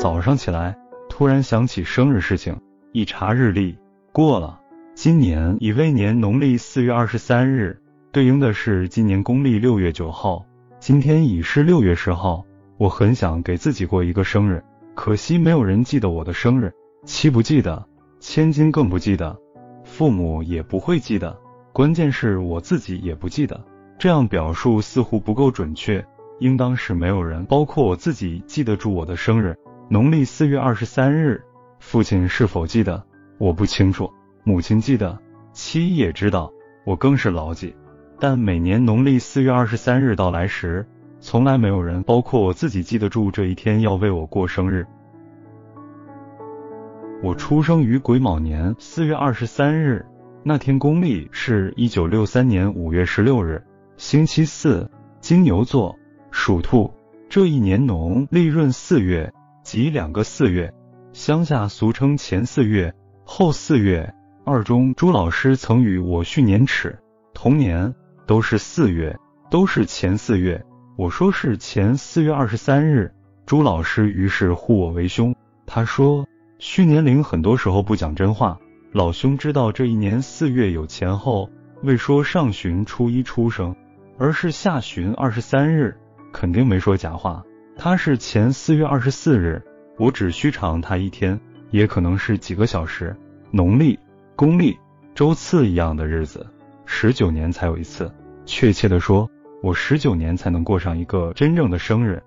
早上起来，突然想起生日事情，一查日历，过了。今年乙未年农历四月二十三日，对应的是今年公历六月九号。今天已是六月十号，我很想给自己过一个生日，可惜没有人记得我的生日，七不记得，千金更不记得，父母也不会记得，关键是我自己也不记得。这样表述似乎不够准确，应当是没有人，包括我自己，记得住我的生日。农历四月二十三日，父亲是否记得？我不清楚。母亲记得，妻也知道，我更是牢记。但每年农历四月二十三日到来时，从来没有人，包括我自己，记得住这一天要为我过生日。我出生于癸卯年四月二十三日，那天公历是一九六三年五月十六日，星期四，金牛座，属兔。这一年农历闰四月，即两个四月，乡下俗称前四月、后四月。二中朱老师曾与我训年齿，同年都是四月，都是前四月。我说是前四月二十三日，朱老师于是呼我为兄。他说虚年龄很多时候不讲真话，老兄知道这一年四月有前后，未说上旬初一出生，而是下旬二十三日，肯定没说假话。他是前四月二十四日，我只需长他一天，也可能是几个小时。农历。公历周次一样的日子，十九年才有一次。确切的说，我十九年才能过上一个真正的生日。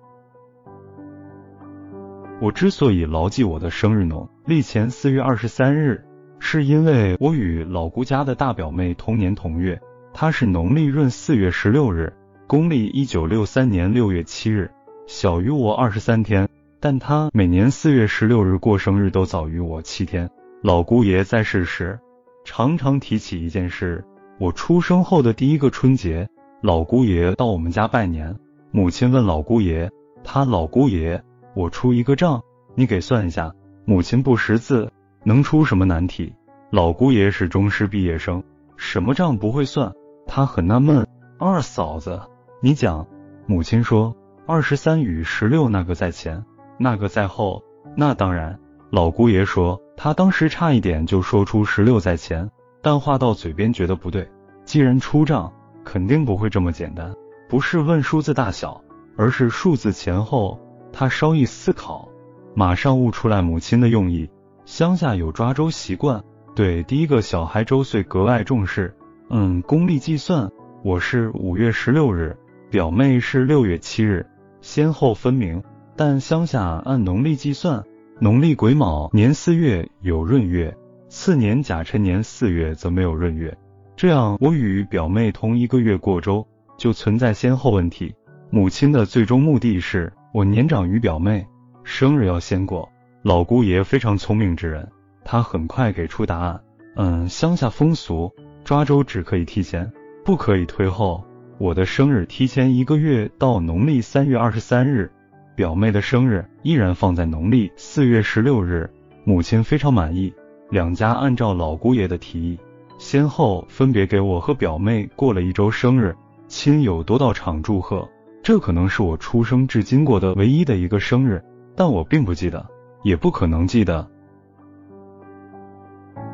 我之所以牢记我的生日农历前四月二十三日，是因为我与老姑家的大表妹同年同月，她是农历闰四月十六日，公历一九六三年六月七日，小于我二十三天，但他每年四月十六日过生日都早于我七天。老姑爷在世时，常常提起一件事：我出生后的第一个春节，老姑爷到我们家拜年。母亲问老姑爷：“他老姑爷，我出一个账，你给算一下。”母亲不识字，能出什么难题？老姑爷是中师毕业生，什么账不会算？他很纳闷。二嫂子，你讲。母亲说：“二十三与十六，那个在前，那个在后。”那当然。老姑爷说。他当时差一点就说出十六在前，但话到嘴边觉得不对。既然出账，肯定不会这么简单，不是问数字大小，而是数字前后。他稍一思考，马上悟出来母亲的用意。乡下有抓周习惯，对第一个小孩周岁格外重视。嗯，公历计算，我是五月十六日，表妹是六月七日，先后分明。但乡下按农历计算。农历癸卯年四月有闰月，次年甲辰年四月则没有闰月。这样，我与表妹同一个月过周，就存在先后问题。母亲的最终目的是我年长于表妹，生日要先过。老姑爷非常聪明之人，他很快给出答案。嗯，乡下风俗，抓周只可以提前，不可以推后。我的生日提前一个月到农历三月二十三日。表妹的生日依然放在农历四月十六日，母亲非常满意。两家按照老姑爷的提议，先后分别给我和表妹过了一周生日，亲友多到场祝贺。这可能是我出生至今过的唯一的一个生日，但我并不记得，也不可能记得。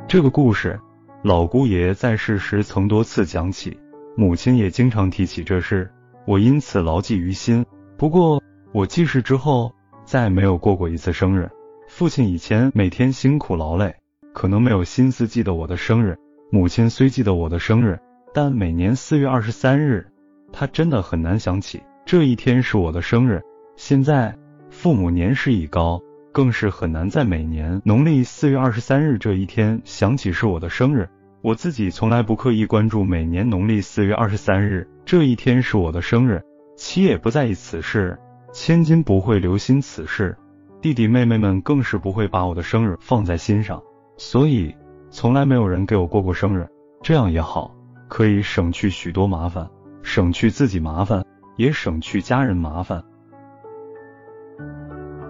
这个故事，老姑爷在世时曾多次讲起，母亲也经常提起这事，我因此牢记于心。不过。我记事之后，再没有过过一次生日。父亲以前每天辛苦劳累，可能没有心思记得我的生日。母亲虽记得我的生日，但每年四月二十三日，她真的很难想起这一天是我的生日。现在父母年事已高，更是很难在每年农历四月二十三日这一天想起是我的生日。我自己从来不刻意关注每年农历四月二十三日这一天是我的生日，妻也不在意此事。千金不会留心此事，弟弟妹妹们更是不会把我的生日放在心上，所以从来没有人给我过过生日。这样也好，可以省去许多麻烦，省去自己麻烦，也省去家人麻烦。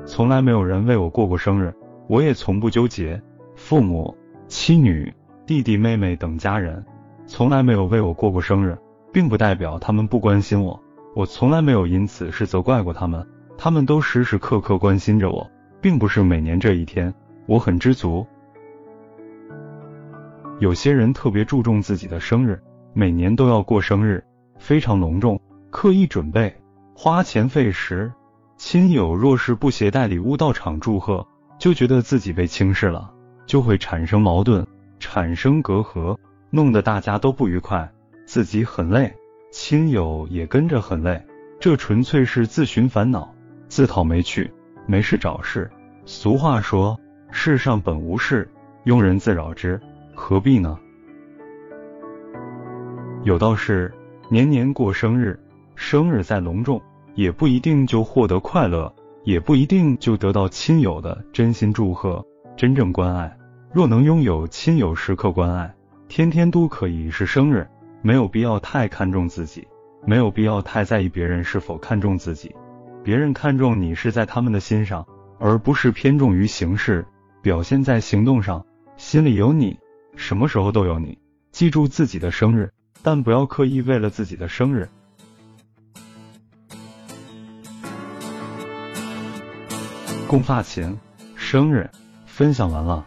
从来没有人为我过过生日，我也从不纠结。父母、妻女、弟弟妹妹等家人从来没有为我过过生日，并不代表他们不关心我。我从来没有因此事责怪过他们，他们都时时刻刻关心着我。并不是每年这一天，我很知足。有些人特别注重自己的生日，每年都要过生日，非常隆重，刻意准备，花钱费时。亲友若是不携带礼物到场祝贺，就觉得自己被轻视了，就会产生矛盾，产生隔阂，弄得大家都不愉快，自己很累，亲友也跟着很累，这纯粹是自寻烦恼，自讨没趣，没事找事。俗话说，世上本无事，庸人自扰之，何必呢？有道是，年年过生日，生日再隆重。也不一定就获得快乐，也不一定就得到亲友的真心祝贺、真正关爱。若能拥有亲友时刻关爱，天天都可以是生日。没有必要太看重自己，没有必要太在意别人是否看重自己。别人看重你是在他们的心上，而不是偏重于形式，表现在行动上。心里有你，什么时候都有你。记住自己的生日，但不要刻意为了自己的生日。共发情，生日分享完了。